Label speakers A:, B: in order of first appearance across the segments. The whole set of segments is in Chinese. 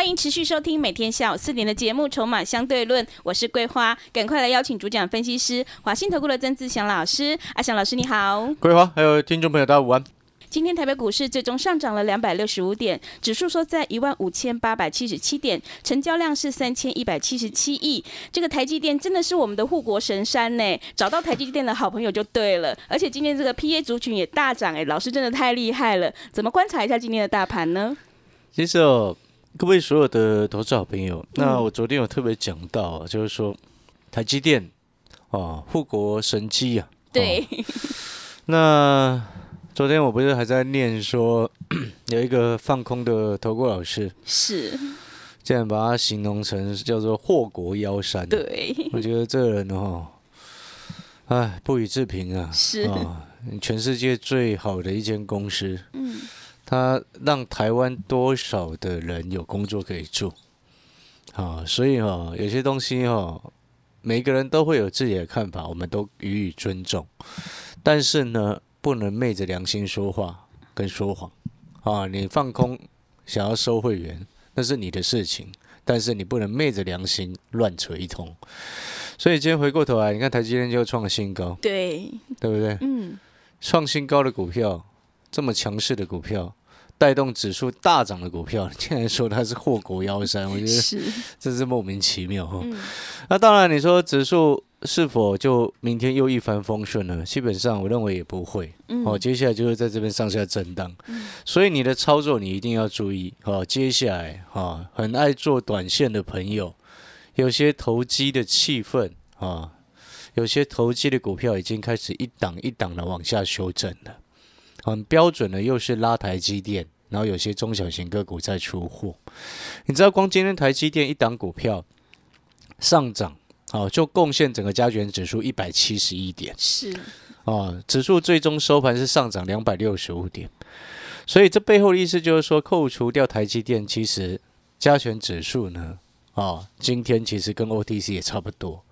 A: 欢迎持续收听每天下午四点的节目《筹码相对论》，我是桂花，赶快来邀请主讲分析师华信投顾的曾志祥老师。阿祥老师你好，
B: 桂花还有听众朋友大家午安。
A: 今天台北股市最终上涨了两百六十五点，指数收在一万五千八百七十七点，成交量是三千一百七十七亿。这个台积电真的是我们的护国神山呢，找到台积电的好朋友就对了。而且今天这个 PA 族群也大涨，哎，老师真的太厉害了。怎么观察一下今天的大盘呢？
B: 其实哦。各位所有的投资好朋友，那我昨天有特别讲到啊，就是说台积电啊，护国神机啊。
A: 对。
B: 那昨天我不是还在念说，有一个放空的投顾老师，
A: 是，
B: 竟然把它形容成叫做祸国妖山。
A: 对。
B: 我觉得这个人哦，哎，不予置评啊。
A: 是。
B: 全世界最好的一间公司。嗯。他让台湾多少的人有工作可以做，啊，所以哈，有些东西哈，每个人都会有自己的看法，我们都予以尊重。但是呢，不能昧着良心说话跟说谎，啊，你放空想要收会员，那是你的事情，但是你不能昧着良心乱扯一通。所以今天回过头来，你看台积电就创了新高，
A: 对，
B: 对不对？嗯，创新高的股票，这么强势的股票。带动指数大涨的股票，竟然说它是祸国妖山，我觉得真是莫名其妙哈。那当然，你说指数是否就明天又一帆风顺呢？基本上，我认为也不会。哦，接下来就是在这边上下震荡。所以你的操作你一定要注意。哦，接下来哈，很爱做短线的朋友，有些投机的气氛啊，有些投机的股票已经开始一档一档的往下修正了。很标准的，又是拉台积电，然后有些中小型个股在出货。你知道，光今天台积电一档股票上涨，哦，就贡献整个加权指数一百七十一点。
A: 是
B: 啊，指数最终收盘是上涨两百六十五点。所以这背后的意思就是说，扣除掉台积电，其实加权指数呢，啊，今天其实跟 OTC 也差不多。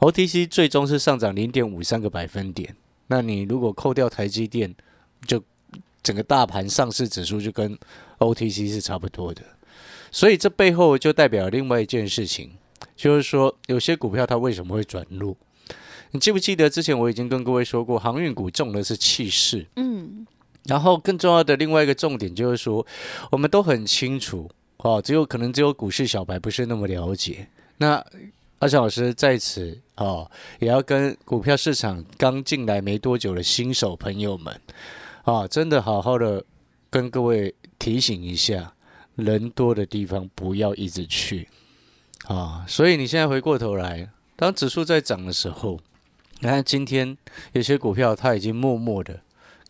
B: OTC 最终是上涨零点五三个百分点。那你如果扣掉台积电，就整个大盘上市指数就跟 OTC 是差不多的，所以这背后就代表另外一件事情，就是说有些股票它为什么会转弱？你记不记得之前我已经跟各位说过，航运股重的是气势，嗯，然后更重要的另外一个重点就是说，我们都很清楚，哦，只有可能只有股市小白不是那么了解。那阿强老师在此哦，也要跟股票市场刚进来没多久的新手朋友们。啊，真的好好的跟各位提醒一下，人多的地方不要一直去啊！所以你现在回过头来，当指数在涨的时候，你看今天有些股票它已经默默的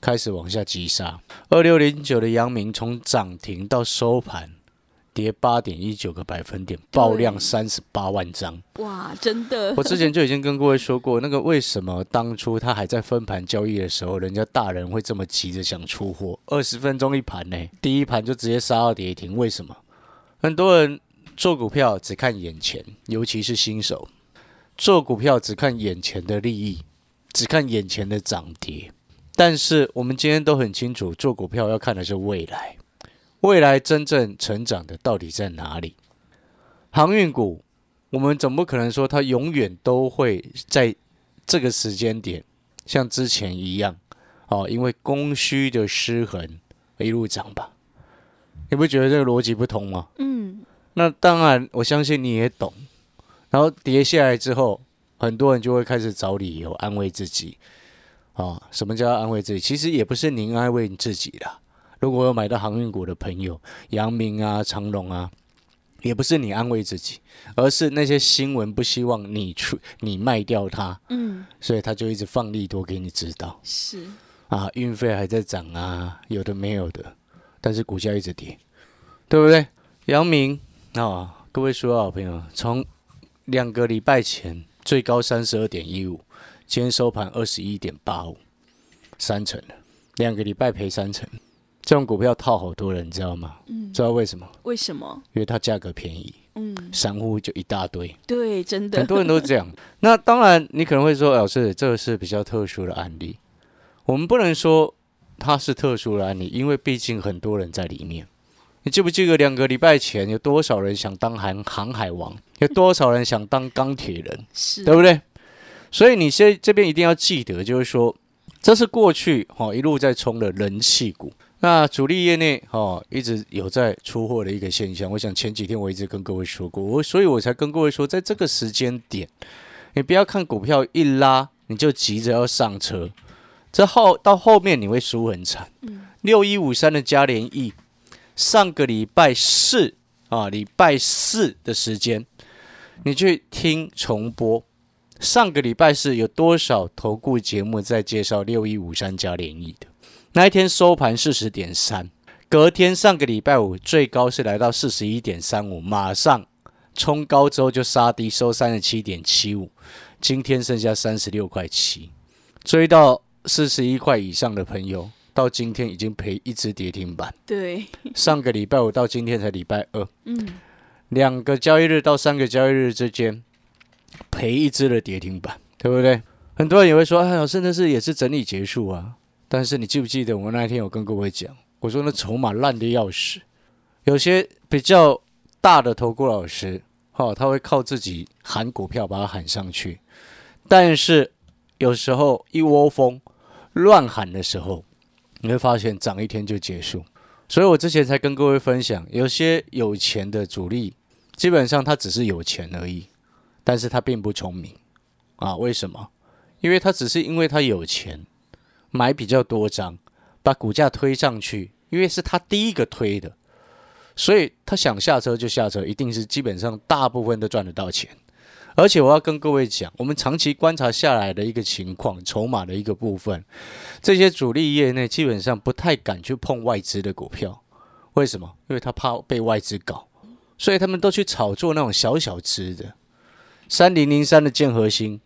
B: 开始往下急杀。二六零九的阳明从涨停到收盘。跌八点一九个百分点，爆量三十八万张。
A: 哇，真的！
B: 我之前就已经跟各位说过，那个为什么当初他还在分盘交易的时候，人家大人会这么急着想出货？二十分钟一盘呢，第一盘就直接杀到跌停，为什么？很多人做股票只看眼前，尤其是新手，做股票只看眼前的利益，只看眼前的涨跌。但是我们今天都很清楚，做股票要看的是未来。未来真正成长的到底在哪里？航运股，我们总不可能说它永远都会在这个时间点像之前一样哦，因为供需的失衡一路涨吧？你不觉得这个逻辑不通吗？嗯，那当然，我相信你也懂。然后跌下来之后，很多人就会开始找理由安慰自己啊。什么叫安慰自己？其实也不是您安慰你自己啦。如果有买到航运股的朋友，阳明啊、长隆啊，也不是你安慰自己，而是那些新闻不希望你出你卖掉它，嗯，所以他就一直放利多给你知道。
A: 是
B: 啊，运费还在涨啊，有的没有的，但是股价一直跌，对不对？阳明啊，各位所有好朋友，从两个礼拜前最高三十二点一五，今天收盘二十一点八五，三成了，两个礼拜赔三成。这种股票套好多人，你知道吗？
A: 嗯，
B: 知道为什么？
A: 为什么？
B: 因为它价格便宜，
A: 嗯，
B: 散户就一大堆，
A: 对，真的
B: 很多人都这样。那当然，你可能会说，老师，这个是比较特殊的案例，我们不能说它是特殊的案例，因为毕竟很多人在里面。你记不记得两个礼拜前有多少人想当航航海王，有多少人想当钢铁人，
A: 是，
B: 对不对？所以你现这边一定要记得，就是说这是过去哈、一路在冲的人气股。那主力业内哦，一直有在出货的一个现象。我想前几天我一直跟各位说过，我所以我才跟各位说，在这个时间点，你不要看股票一拉你就急着要上车，这后到后面你会输很惨。六一五三的加联益，上个礼拜四啊，礼拜四的时间，你去听重播。上个礼拜四有多少投顾节目在介绍六一五三加联益的？那一天收盘四十点三，隔天上个礼拜五最高是来到四十一点三五，马上冲高之后就杀低，收三十七点七五，今天剩下三十六块七，追到四十一块以上的朋友，到今天已经赔一只跌停板。
A: 对，
B: 上个礼拜五到今天才礼拜二，
A: 嗯，
B: 两个交易日到三个交易日之间赔一只的跌停板，对不对？很多人也会说，哎，老师那是也是整理结束啊。但是你记不记得我那天有跟各位讲，我说那筹码烂的要死，有些比较大的投顾老师，哈、他会靠自己喊股票把它喊上去，但是有时候一窝蜂乱喊的时候，你会发现涨一天就结束。所以我之前才跟各位分享，有些有钱的主力，基本上他只是有钱而已，但是他并不聪明啊。为什么？因为他只是因为他有钱，买比较多张，把股价推上去，因为是他第一个推的，所以他想下车就下车，一定是基本上大部分都赚得到钱。而且我要跟各位讲，我们长期观察下来的一个情况，筹码的一个部分，这些主力业内基本上不太敢去碰外资的股票，为什么？因为他怕被外资搞，所以他们都去炒作那种小小只的。三零零三的建核心，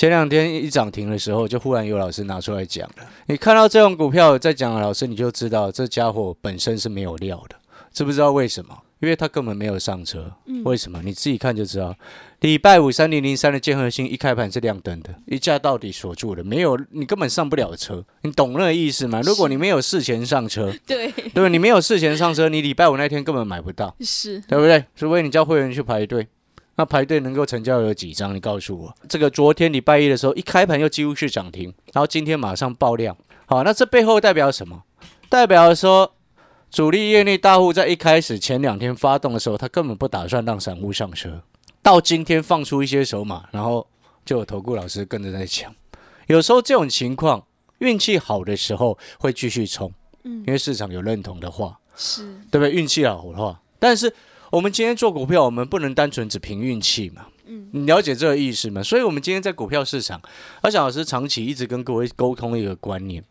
B: 前两天一涨停的时候，就忽然有老师拿出来讲了。你看到这种股票在讲，老师你就知道这家伙本身是没有料的，知不知道为什么？因为他根本没有上车。为什么？你自己看就知道。礼拜五三零零三的建核心一开盘是亮灯的，一价到底锁住了，没有你根本上不了车，你懂那个意思吗？如果你没有事前上车，
A: 对，
B: 对？你没有事前上车，你礼拜五那天根本买不到，
A: 是，
B: 对不对？除非你叫会员去排队，那排队能够成交有几张？你告诉我。这个昨天礼拜一的时候，一开盘又几乎是涨停，然后今天马上爆量。好，那这背后代表什么？代表说主力业内大户在一开始前两天发动的时候，他根本不打算让散户上车，到今天放出一些筹码，然后就有投顾老师跟着在抢。有时候这种情况，运气好的时候会继续冲，
A: 嗯
B: 因为市场有认同的话，
A: 是，
B: 对不对？运气好的话，但是我们今天做股票，我们不能单纯只凭运气嘛。
A: 嗯，
B: 你了解这个意思吗？所以，我们今天在股票市场，阿翔老师长期一直跟各位沟通一个观念。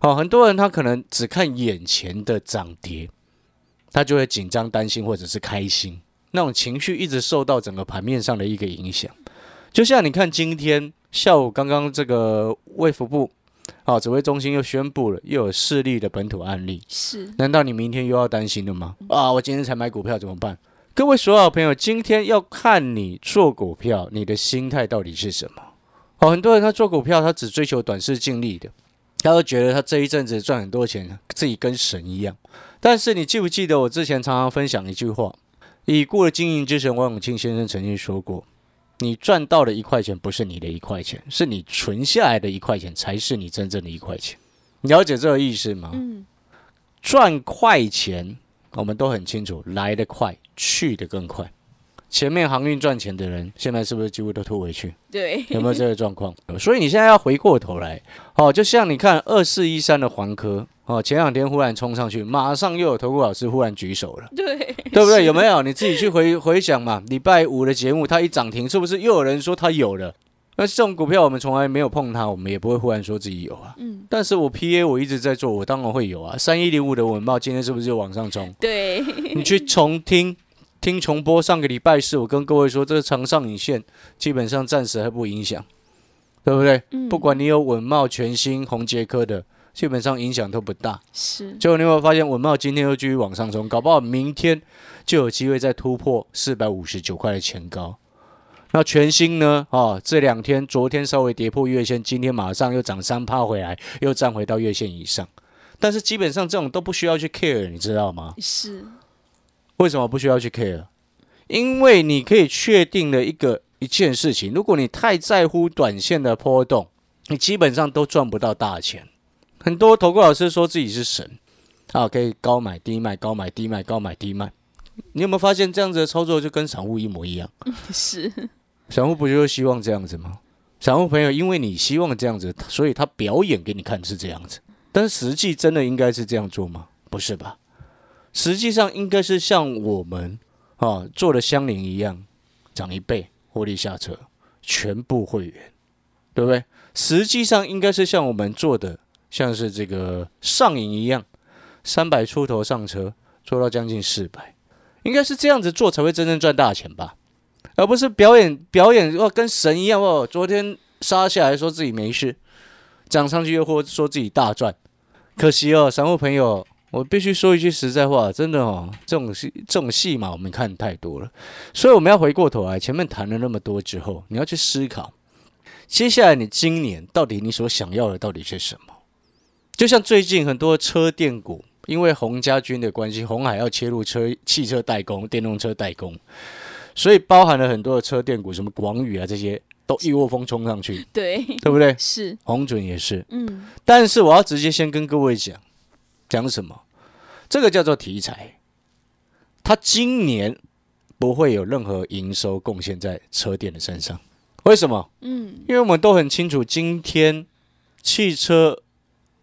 B: 好、很多人他可能只看眼前的涨跌，他就会紧张、担心或者是开心，那种情绪一直受到整个盘面上的一个影响。就像你看今天下午刚刚这个卫福部啊指挥中心又宣布了，又有势力的本土案例。
A: 是，
B: 难道你明天又要担心了吗？啊，我今天才买股票怎么办？各位所有朋友，今天要看你做股票，你的心态到底是什么？哦，很多人他做股票，他只追求短视近利的，他都觉得他这一阵子赚很多钱，自己跟神一样。但是你记不记得我之前常常分享一句话？已故的经营之神王永庆先生曾经说过：“你赚到的一块钱不是你的一块钱，是你存下来的一块钱才是你真正的一块钱。”你了解这个意思吗？
A: 嗯，
B: 赚快钱，我们都很清楚，来得快，去得更快。前面航运赚钱的人，现在是不是几乎都吐回去？
A: 对，
B: 有没有这个状况？所以你现在要回过头来，哦，就像你看二四一三的环科，哦，前两天忽然冲上去，马上又有投顾老师忽然举手了，
A: 对，
B: 对不对？有没有？你自己去回 回想嘛。礼拜五的节目，它一涨停，是不是又有人说它有了？那这种股票我们从来没有碰它，我们也不会忽然说自己有啊。
A: 嗯，
B: 但是我 P A 我一直在做，我当然会有啊。三一零五的文茂今天是不是就往上冲？
A: 对，
B: 你去重听听重播上个礼拜四，我跟各位说，这个长上影线基本上暂时还不影响，对不对？
A: 嗯
B: 不管你有稳茂、全新、红杰科的，基本上影响都不大。
A: 是
B: 结果你有没有发现，文茂今天又继续往上冲，搞不好明天就有机会再突破四百五十九块的前高。那全新呢？哦，这两天，昨天稍微跌破月线，今天马上又涨三趴回来，又站回到月线以上。但是基本上这种都不需要去 care，你知道吗？
A: 是，
B: 为什么不需要去 care？因为你可以确定的一个一件事情，如果你太在乎短线的波动，你基本上都赚不到大钱。很多投顾老师说自己是神啊，可以高买低卖，高买低卖，高买低卖。你有没有发现这样子的操作就跟散户一模一样？
A: 是，
B: 散户不就是希望这样子吗？散户朋友，因为你希望这样子，所以他表演给你看是这样子。但实际真的应该是这样做吗？不是吧？实际上应该是像我们啊做的相邻一样，涨一倍获利下车，全部会员，对不对？实际上应该是像我们做的，像是这个上瘾一样，三百出头上车，做到将近四百，应该是这样子做才会真正赚大钱吧？而不是表演表演哦，跟神一样哦。昨天杀下来说自己没事，涨上去又或说自己大赚，可惜哦，散户朋友，我必须说一句实在话，真的哦，这种戏这种戏码我们看太多了，所以我们要回过头来，前面谈了那么多之后，你要去思考，接下来你今年到底你所想要的到底是什么？就像最近很多车电股，因为洪家军的关系，红海要切入车汽车代工、电动车代工。所以包含了很多的车电股，什么广宇啊这些，都一窝蜂冲上去，
A: 对，
B: 对不对？
A: 是，
B: 红准也是。
A: 嗯，
B: 但是我要直接先跟各位讲，讲什么？这个叫做题材，它今年不会有任何营收贡献在车电的身上。为什么？
A: 嗯，
B: 因为我们都很清楚，今天汽车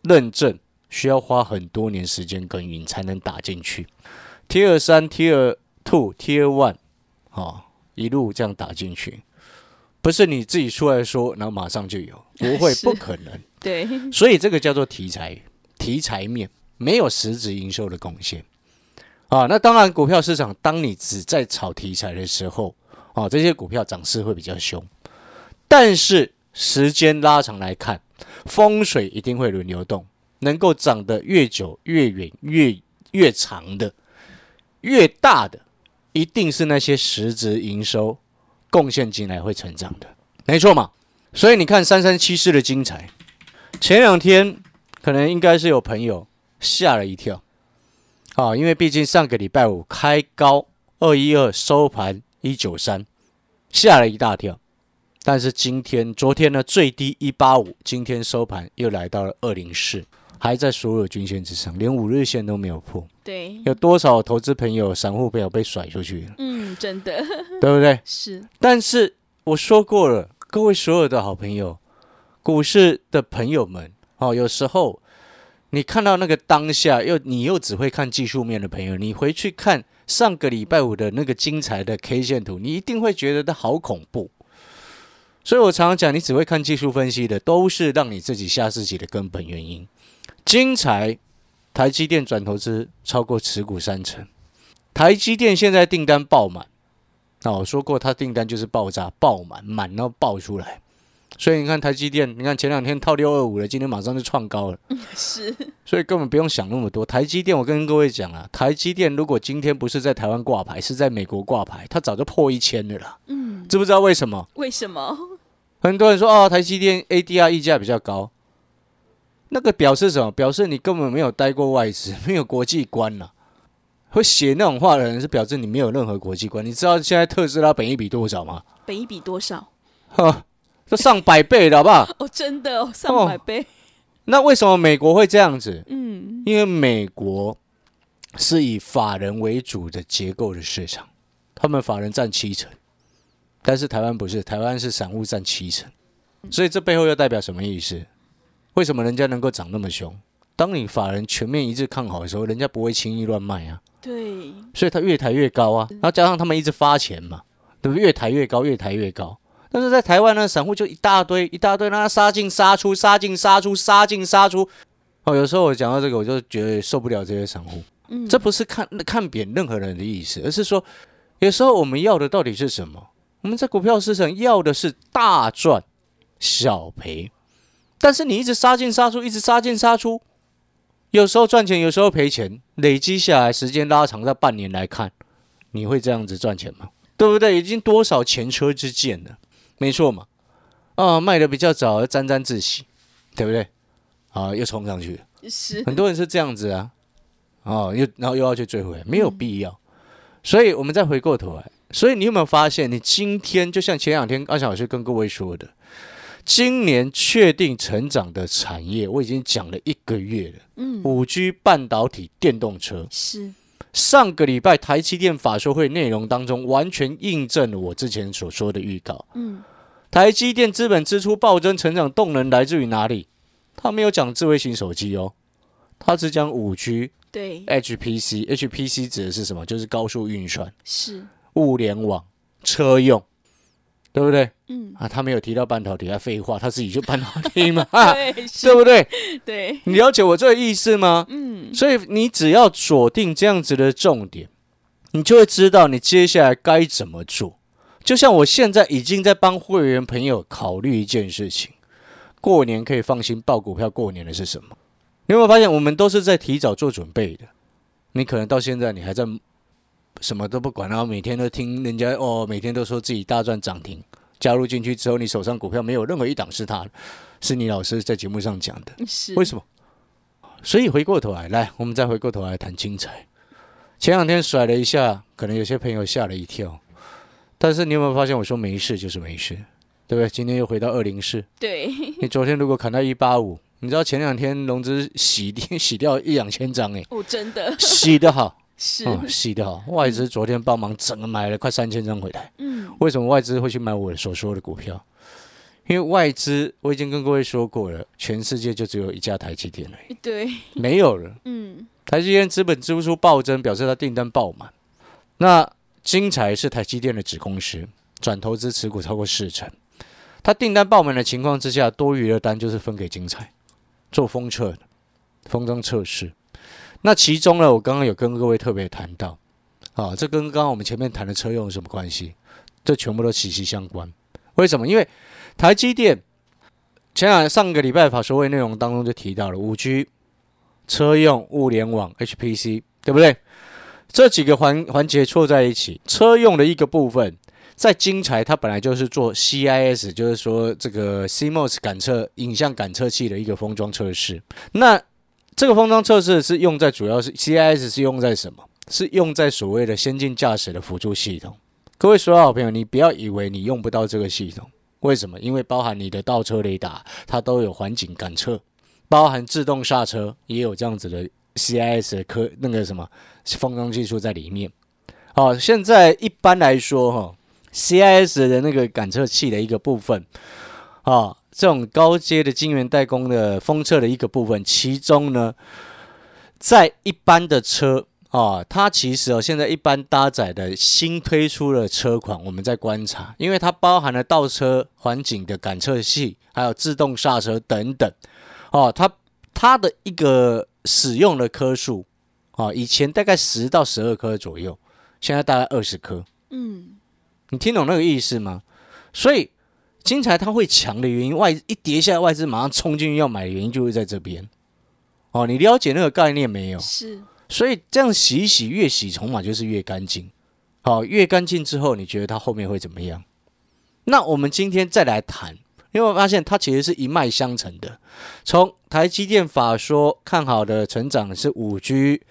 B: 认证需要花很多年时间耕耘才能打进去，Tier 三、Tier Two、Tier One。哦，一路这样打进去，不是你自己出来说，然后马上就有，不会，不可能。
A: 对，
B: 所以这个叫做题材，题材面没有实质营收的贡献。啊，那当然，股票市场当你只在炒题材的时候，啊，这些股票涨势会比较凶。但是时间拉长来看，风水一定会轮流动，能够涨得越久、越远、越越长的、越大的。一定是那些实质营收贡献进来会成长的，没错嘛。所以你看三三七四的精彩，前两天可能应该是有朋友吓了一跳啊，因为毕竟上个礼拜五开高二一二，收盘一九三，吓了一大跳。但是今天、昨天呢最低一八五，今天收盘又来到了二零四，还在所有均线之上，连五日线都没有破。
A: 对，
B: 有多少投资朋友、散户朋友被甩出去了，
A: 嗯，真的
B: 对不对？
A: 是，
B: 但是我说过了，各位所有的好朋友，股市的朋友们，哦，有时候你看到那个当下，又你又只会看技术面的朋友，你回去看上个礼拜五的那个精彩的 K 线图，你一定会觉得它好恐怖。所以我常常讲，你只会看技术分析的，都是让你自己吓自己的根本原因。精彩。台积电转投资超过持股三成，台积电现在订单爆满，那我说过，它订单就是爆炸爆满，满到爆出来。所以你看台积电，你看前两天套六二五了，今天马上就创高了，
A: 是，
B: 所以根本不用想那么多。台积电，我跟各位讲啊，台积电如果今天不是在台湾挂牌，是在美国挂牌，它早就破一千了啦。
A: 嗯，
B: 知不知道为什么？
A: 为什么？
B: 很多人说哦，台积电 ADR 溢价比较高。那个表示什么？表示你根本没有待过外资，没有国际观呐、会写那种话的人是表示你没有任何国际观。你知道现在特斯拉本益比多少吗？
A: 本一比多少？
B: 哈，都上百倍的好不好？
A: 哦，真的哦，上百倍。
B: 那为什么美国会这样子？
A: 嗯，
B: 因为美国是以法人为主的结构的市场，他们法人占七成，但是台湾不是，台湾是散户占七成，所以这背后又代表什么意思？为什么人家能够涨那么凶？当你法人全面一致看好的时候，人家不会轻易乱卖啊，
A: 对，
B: 所以它越抬越高啊。然后加上他们一直发钱嘛，对不对？越抬越高，越抬越高。但是在台湾呢，散户就一大堆一大堆，让他杀进杀出，杀进杀出，杀进杀出。哦，有时候我讲到这个，我就觉得受不了这些散户。
A: 嗯，
B: 这不是看看扁任何人的意思，而是说有时候我们要的到底是什么？我们在股票市场要的是大赚小赔，但是你一直杀进杀出，一直杀进杀出，有时候赚钱，有时候赔钱，累积下来，时间拉长在半年来看，你会这样子赚钱吗？对不对？已经多少前车之鉴了，没错嘛。啊，卖的比较早，沾沾自喜，对不对？啊，又冲上去了，
A: 是
B: 很多人是这样子啊，哦，又然后又要去追回来，没有必要。所以我们再回过头来，所以你有没有发现，你今天就像前两天阿翔老师跟各位说的，今年确定成长的产业，我已经讲了一个月了。
A: 嗯，
B: 五 G 半导体、电动车，
A: 是
B: 上个礼拜台积电法说会内容当中，完全印证了我之前所说的预告。
A: 嗯，
B: 台积电资本支出暴增，成长动能来自于哪里？他没有讲智慧型手机哦，他只讲五 G、
A: 对
B: ，HPC。HPC 指的是什么？就是高速运算、
A: 是
B: 物联网、车用，对不对？
A: 嗯，
B: 啊，他没有提到半导体，他废话，他自己就半导体嘛，
A: 对，
B: 对不对？
A: 对，
B: 你了解我这个意思吗？
A: 嗯，
B: 所以你只要锁定这样子的重点，你就会知道你接下来该怎么做。就像我现在已经在帮会员朋友考虑一件事情：过年可以放心报股票，过年的是什么？你有没有发现，我们都是在提早做准备的？你可能到现在你还在什么都不管，然后每天都听人家哦，每天都说自己大赚涨停，加入进去之后，你手上股票没有任何一档是他的，是你老师在节目上讲的。
A: 是
B: 为什么？所以回过头来，来，我们再回过头来谈精彩。前两天甩了一下，可能有些朋友吓了一跳，但是你有没有发现，我说没事就是没事，对不对？今天又回到二零四，
A: 对，
B: 你昨天如果砍到一八五，你知道前两天融资洗掉洗掉一两千张，哎，
A: 哦，真的
B: 洗得好，
A: 是，
B: 嗯，洗得好。外资昨天帮忙整个买了快三千张回来。
A: 嗯，
B: 为什么外资会去买我所说的股票？因为外资我已经跟各位说过了，全世界就只有一家台积电而已，
A: 对，
B: 没有了。
A: 嗯，
B: 台积电资本支出暴增，表示它订单爆满。那精彩是台积电的子公司，转投资持股超过四成。它订单爆满的情况之下，多余的单就是分给精彩做封测的封装测试。那其中呢，我刚刚有跟各位特别谈到，啊，这跟刚刚我们前面谈的车用有什么关系？这全部都息息相关。为什么？因为台积电前两上个礼拜法说会内容当中就提到了五 G、车用、物联网、HPC，对不对？这几个环环节错在一起，车用的一个部分，在精材它本来就是做 CIS，就是说这个 CMOS 感测影像感测器的一个封装测试。那这个封装测试是用在主要是 CIS 是用在什么？是用在所谓的先进驾驶的辅助系统。各位所有好朋友，你不要以为你用不到这个系统，为什么？因为包含你的倒车雷达，它都有环境感测，包含自动刹车也有这样子的 CIS 的科那个什么封装技术在里面。好、现在一般来说哈、CIS 的那个感测器的一个部分，啊、这种高阶的晶圆代工的封测的一个部分，其中呢，在一般的车啊，它其实哦，现在一般搭载的新推出的车款，我们在观察，因为它包含了倒车环境的感测器，还有自动刹车等等，哦，它它的一个使用的颗数，哦，以前大概十到十二颗左右，现在大概二十颗，
A: 嗯，
B: 你听懂那个意思吗？所以金财它会强的原因，外一跌下来，外资马上冲进去要买的原因就会在这边。哦，你了解那个概念没有？
A: 是，
B: 所以这样洗一洗，越洗筹码就是越干净。好、越干净之后，你觉得它后面会怎么样？那我们今天再来谈，因为我发现它其实是一脉相承的。从台积电法说看好的成长是五 G，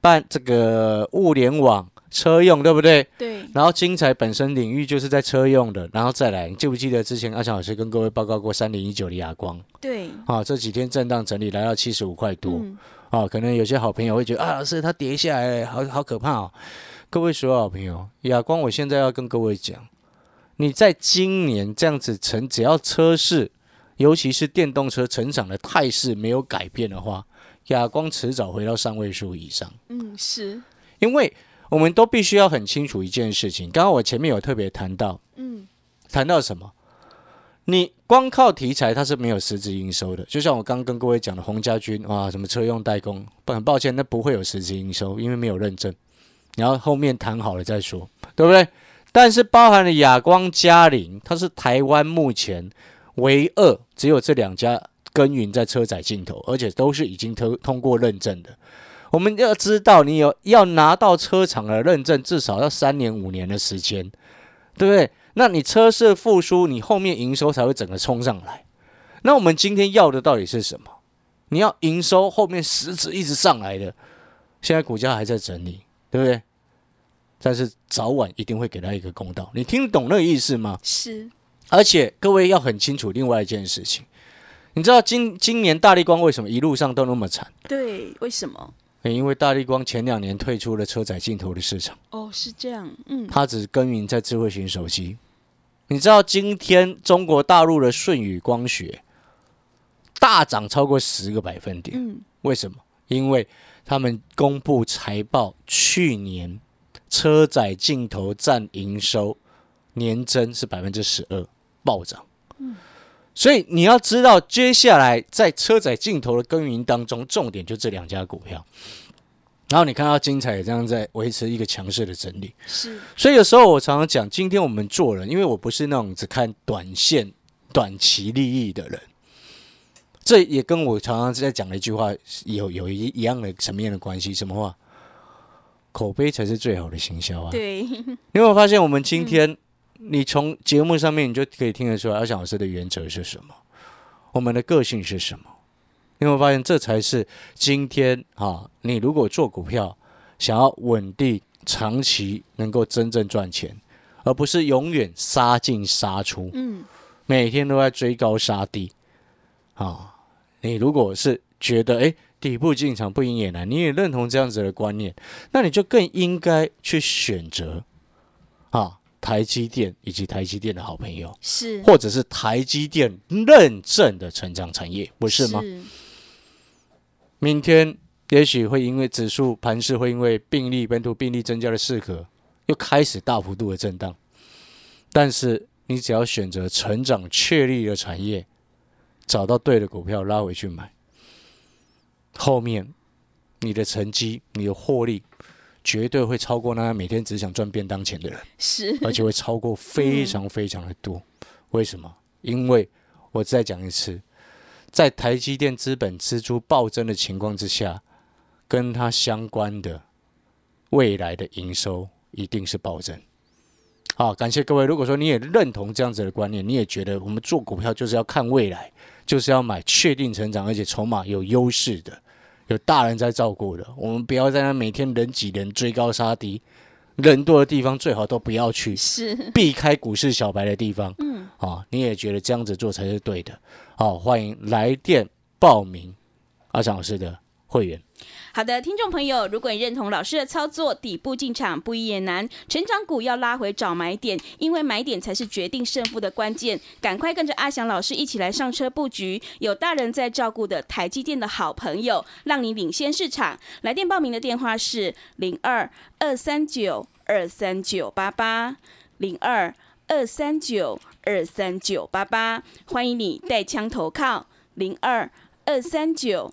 B: 办这个物联网、车用，对不对？
A: 对，
B: 然后精彩本身领域就是在车用的，然后再来，你记不记得之前阿强老师跟各位报告过三零一九的亚光
A: 对，
B: 啊？这几天震荡整理来到七十五块多。
A: 嗯，
B: 啊，可能有些好朋友会觉得啊，老师它跌下来，好好可怕哦。各位所有好朋友，亚光，我现在要跟各位讲，你在今年这样子成，只要车市，尤其是电动车成长的态势没有改变的话，亚光迟早回到三位数以上。
A: 嗯，是，
B: 因为我们都必须要很清楚一件事情，刚刚我前面有特别谈到，
A: 嗯，
B: 谈到什么？你光靠题材它是没有实质营收的，就像我刚刚跟各位讲的洪家军啊，什么车用代工，不很抱歉，那不会有实质营收，因为没有认证。然后后面谈好了再说，对不对？但是包含了亚光、嘉陵，它是台湾目前唯二只有这两家耕耘在车载镜头，而且都是已经通通过认证的。我们要知道，你有要拿到车厂的认证，至少要三年五年的时间，对不对？那你车市复苏，你后面营收才会整个冲上来。那我们今天要的到底是什么？你要营收后面实质一直上来的，现在股价还在整理，对不对？但是早晚一定会给他一个公道。你听懂那个意思吗？
A: 是，
B: 而且各位要很清楚另外一件事情，你知道今今年大力光为什么一路上都那么惨？
A: 对，为什么？
B: 因为大力光前两年退出了车载镜头的市场，
A: 哦，是这样，嗯，
B: 它只耕耘在智慧型手机。你知道今天中国大陆的舜宇光学大涨超过十个百分点，
A: 嗯，
B: 为什么？因为他们公布财报，去年车载镜头占营收年增是百分之十二，暴涨。所以你要知道，接下来在车载镜头的耕耘当中，重点就这两家股票。然后你看到精彩这样在维持一个强势的整理，
A: 是，
B: 所以有时候我常常讲，今天我们做人，因为我不是那种只看短线、短期利益的人，这也跟我常常在讲的一句话有有一一样的什么样的关系？什么话？口碑才是最好的行销啊！
A: 对，
B: 你有没有发现，我们今天、你从节目上面你就可以听得出来，阿翔老师的原则是什么？我们的个性是什么？你有没有发现，这才是今天啊，你如果做股票，想要稳定、长期能够真正赚钱，而不是永远杀进杀出，
A: 嗯，
B: 每天都在追高杀低啊。你如果是觉得诶底部进场不赢也难，你也认同这样子的观念，那你就更应该去选择啊台积电以及台积电的好朋友，
A: 是，
B: 或者是台积电认证的成长产业，不是吗？明天也许会因为指数盘势会因为病例本土病例增加的适合，又开始大幅度的震荡。但是你只要选择成长确立的产业，找到对的股票拉回去买，后面你的成绩、你的获利，绝对会超过那些每天只想赚便当钱的人。
A: 是，
B: 而且会超过非常非常的多。为什么？因为我再讲一次，在台积电资本支出暴增的情况之下，跟它相关的未来的营收一定是暴增。好，感谢各位。如果说你也认同这样子的观念，你也觉得我们做股票就是要看未来，就是要买确定成长，而且筹码有优势的，有大人在照顾的。我们不要在那每天人挤人、追高杀低，人多的地方最好都不要去，
A: 是，
B: 避开股市小白的地方。
A: 嗯，
B: 啊，你也觉得这样子做才是对的。好，欢迎来电报名阿强老师的会员。
A: 好的，听众朋友，如果你认同老师的操作，底部进场不易也难，成长股要拉回找买点，因为买点才是决定胜负的关键。赶快跟着阿翔老师一起来上车布局，有大人在照顾的台积电的好朋友，让你领先市场。来电报名的电话是零二二三九二三九八八零二二三九二三九八八，欢迎你带枪投靠零二二三九。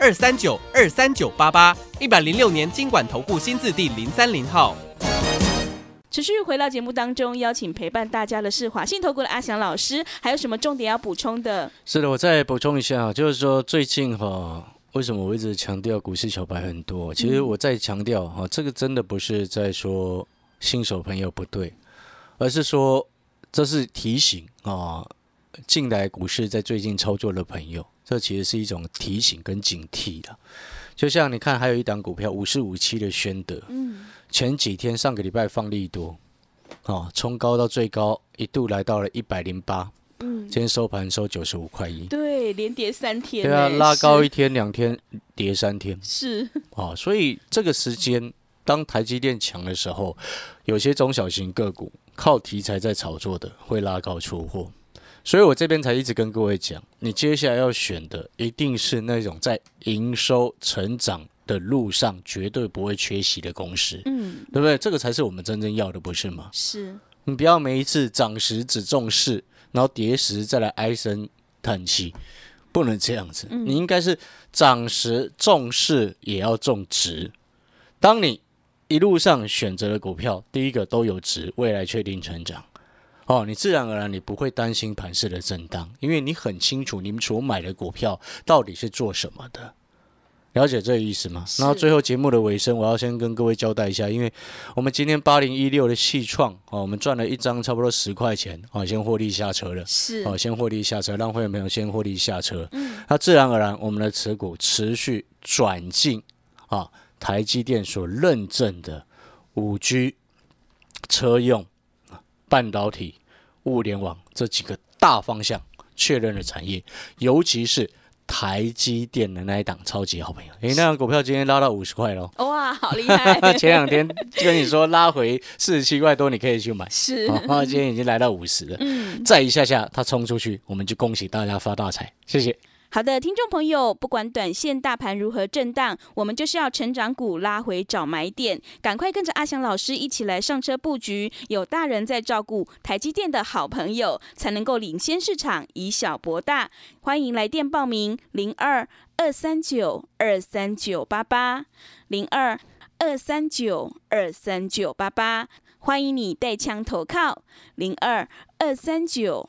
C: 二三九二三九八八一百零六年经管投顾新字第零三零号。
A: 持续回到节目当中，邀请陪伴大家的是华信投顾的阿翔老师，还有什么重点要补充的？
B: 是的，我再补充一下，就是说最近哈，为什么我一直强调股市小白很多？其实我再强调哈，这个真的不是在说新手朋友不对，而是说这是提醒啊，进来股市在最近操作的朋友。这其实是一种提醒跟警惕的，就像你看，还有一档股票五四五七的宣德，
A: 嗯，
B: 前几天上个礼拜放利多，哦，冲高到最高一度来到了一百零八，
A: 嗯，
B: 今天收盘收九十五块一，
A: 对，连跌三天，
B: 对啊，拉高一天两天跌三天，
A: 是，
B: 啊，所以这个时间当台积电强的时候，有些中小型个股靠题材在炒作的会拉高出货，所以我这边才一直跟各位讲，你接下来要选的一定是那种在营收成长的路上绝对不会缺席的公司，
A: 嗯，
B: 对不对？这个才是我们真正要的，不是吗？
A: 是，
B: 你不要每一次涨时只重视，然后跌时再来唉声叹气，不能这样子。
A: 嗯
B: 你应该是涨时重视，也要重值。当你一路上选择的股票，第一个都有值，未来确定成长。哦，你自然而然你不会担心盘势的震荡，因为你很清楚你们所买的股票到底是做什么的。了解这个意思吗？
A: 是
B: 然后最后节目的尾声，我要先跟各位交代一下，因为我们今天八零一六的细创哦，我们赚了一张差不多十块钱哦，先获利下车了。
A: 是，
B: 哦，先获利下车，让会员朋友先获利下车。嗯，那自然而然，我们的持股持续转进啊，台积电所认证的五 G 车用、半导体、物联网这几个大方向确认的产业，尤其是台积电的那一档超级好朋友。诶，那档股票今天拉到五十块喽。
A: 哇，好厉害，
B: 前两天跟你说拉回四十七块多，你可以去买。
A: 是，
B: 哦，今天已经来到五十了。
A: 嗯。
B: 再一下下它冲出去，我们就恭喜大家发大财，谢谢。
A: 好的，听众朋友，不管短线大盘如何震荡，我们就是要成长股拉回找买点，赶快跟着阿翔老师一起来上车布局，有大人在照顾，台积电的好朋友才能够领先市场，以小博大。欢迎来电报名：零二二三九二三九八八零二二三九二三九八八。欢迎你带枪投靠零二二三九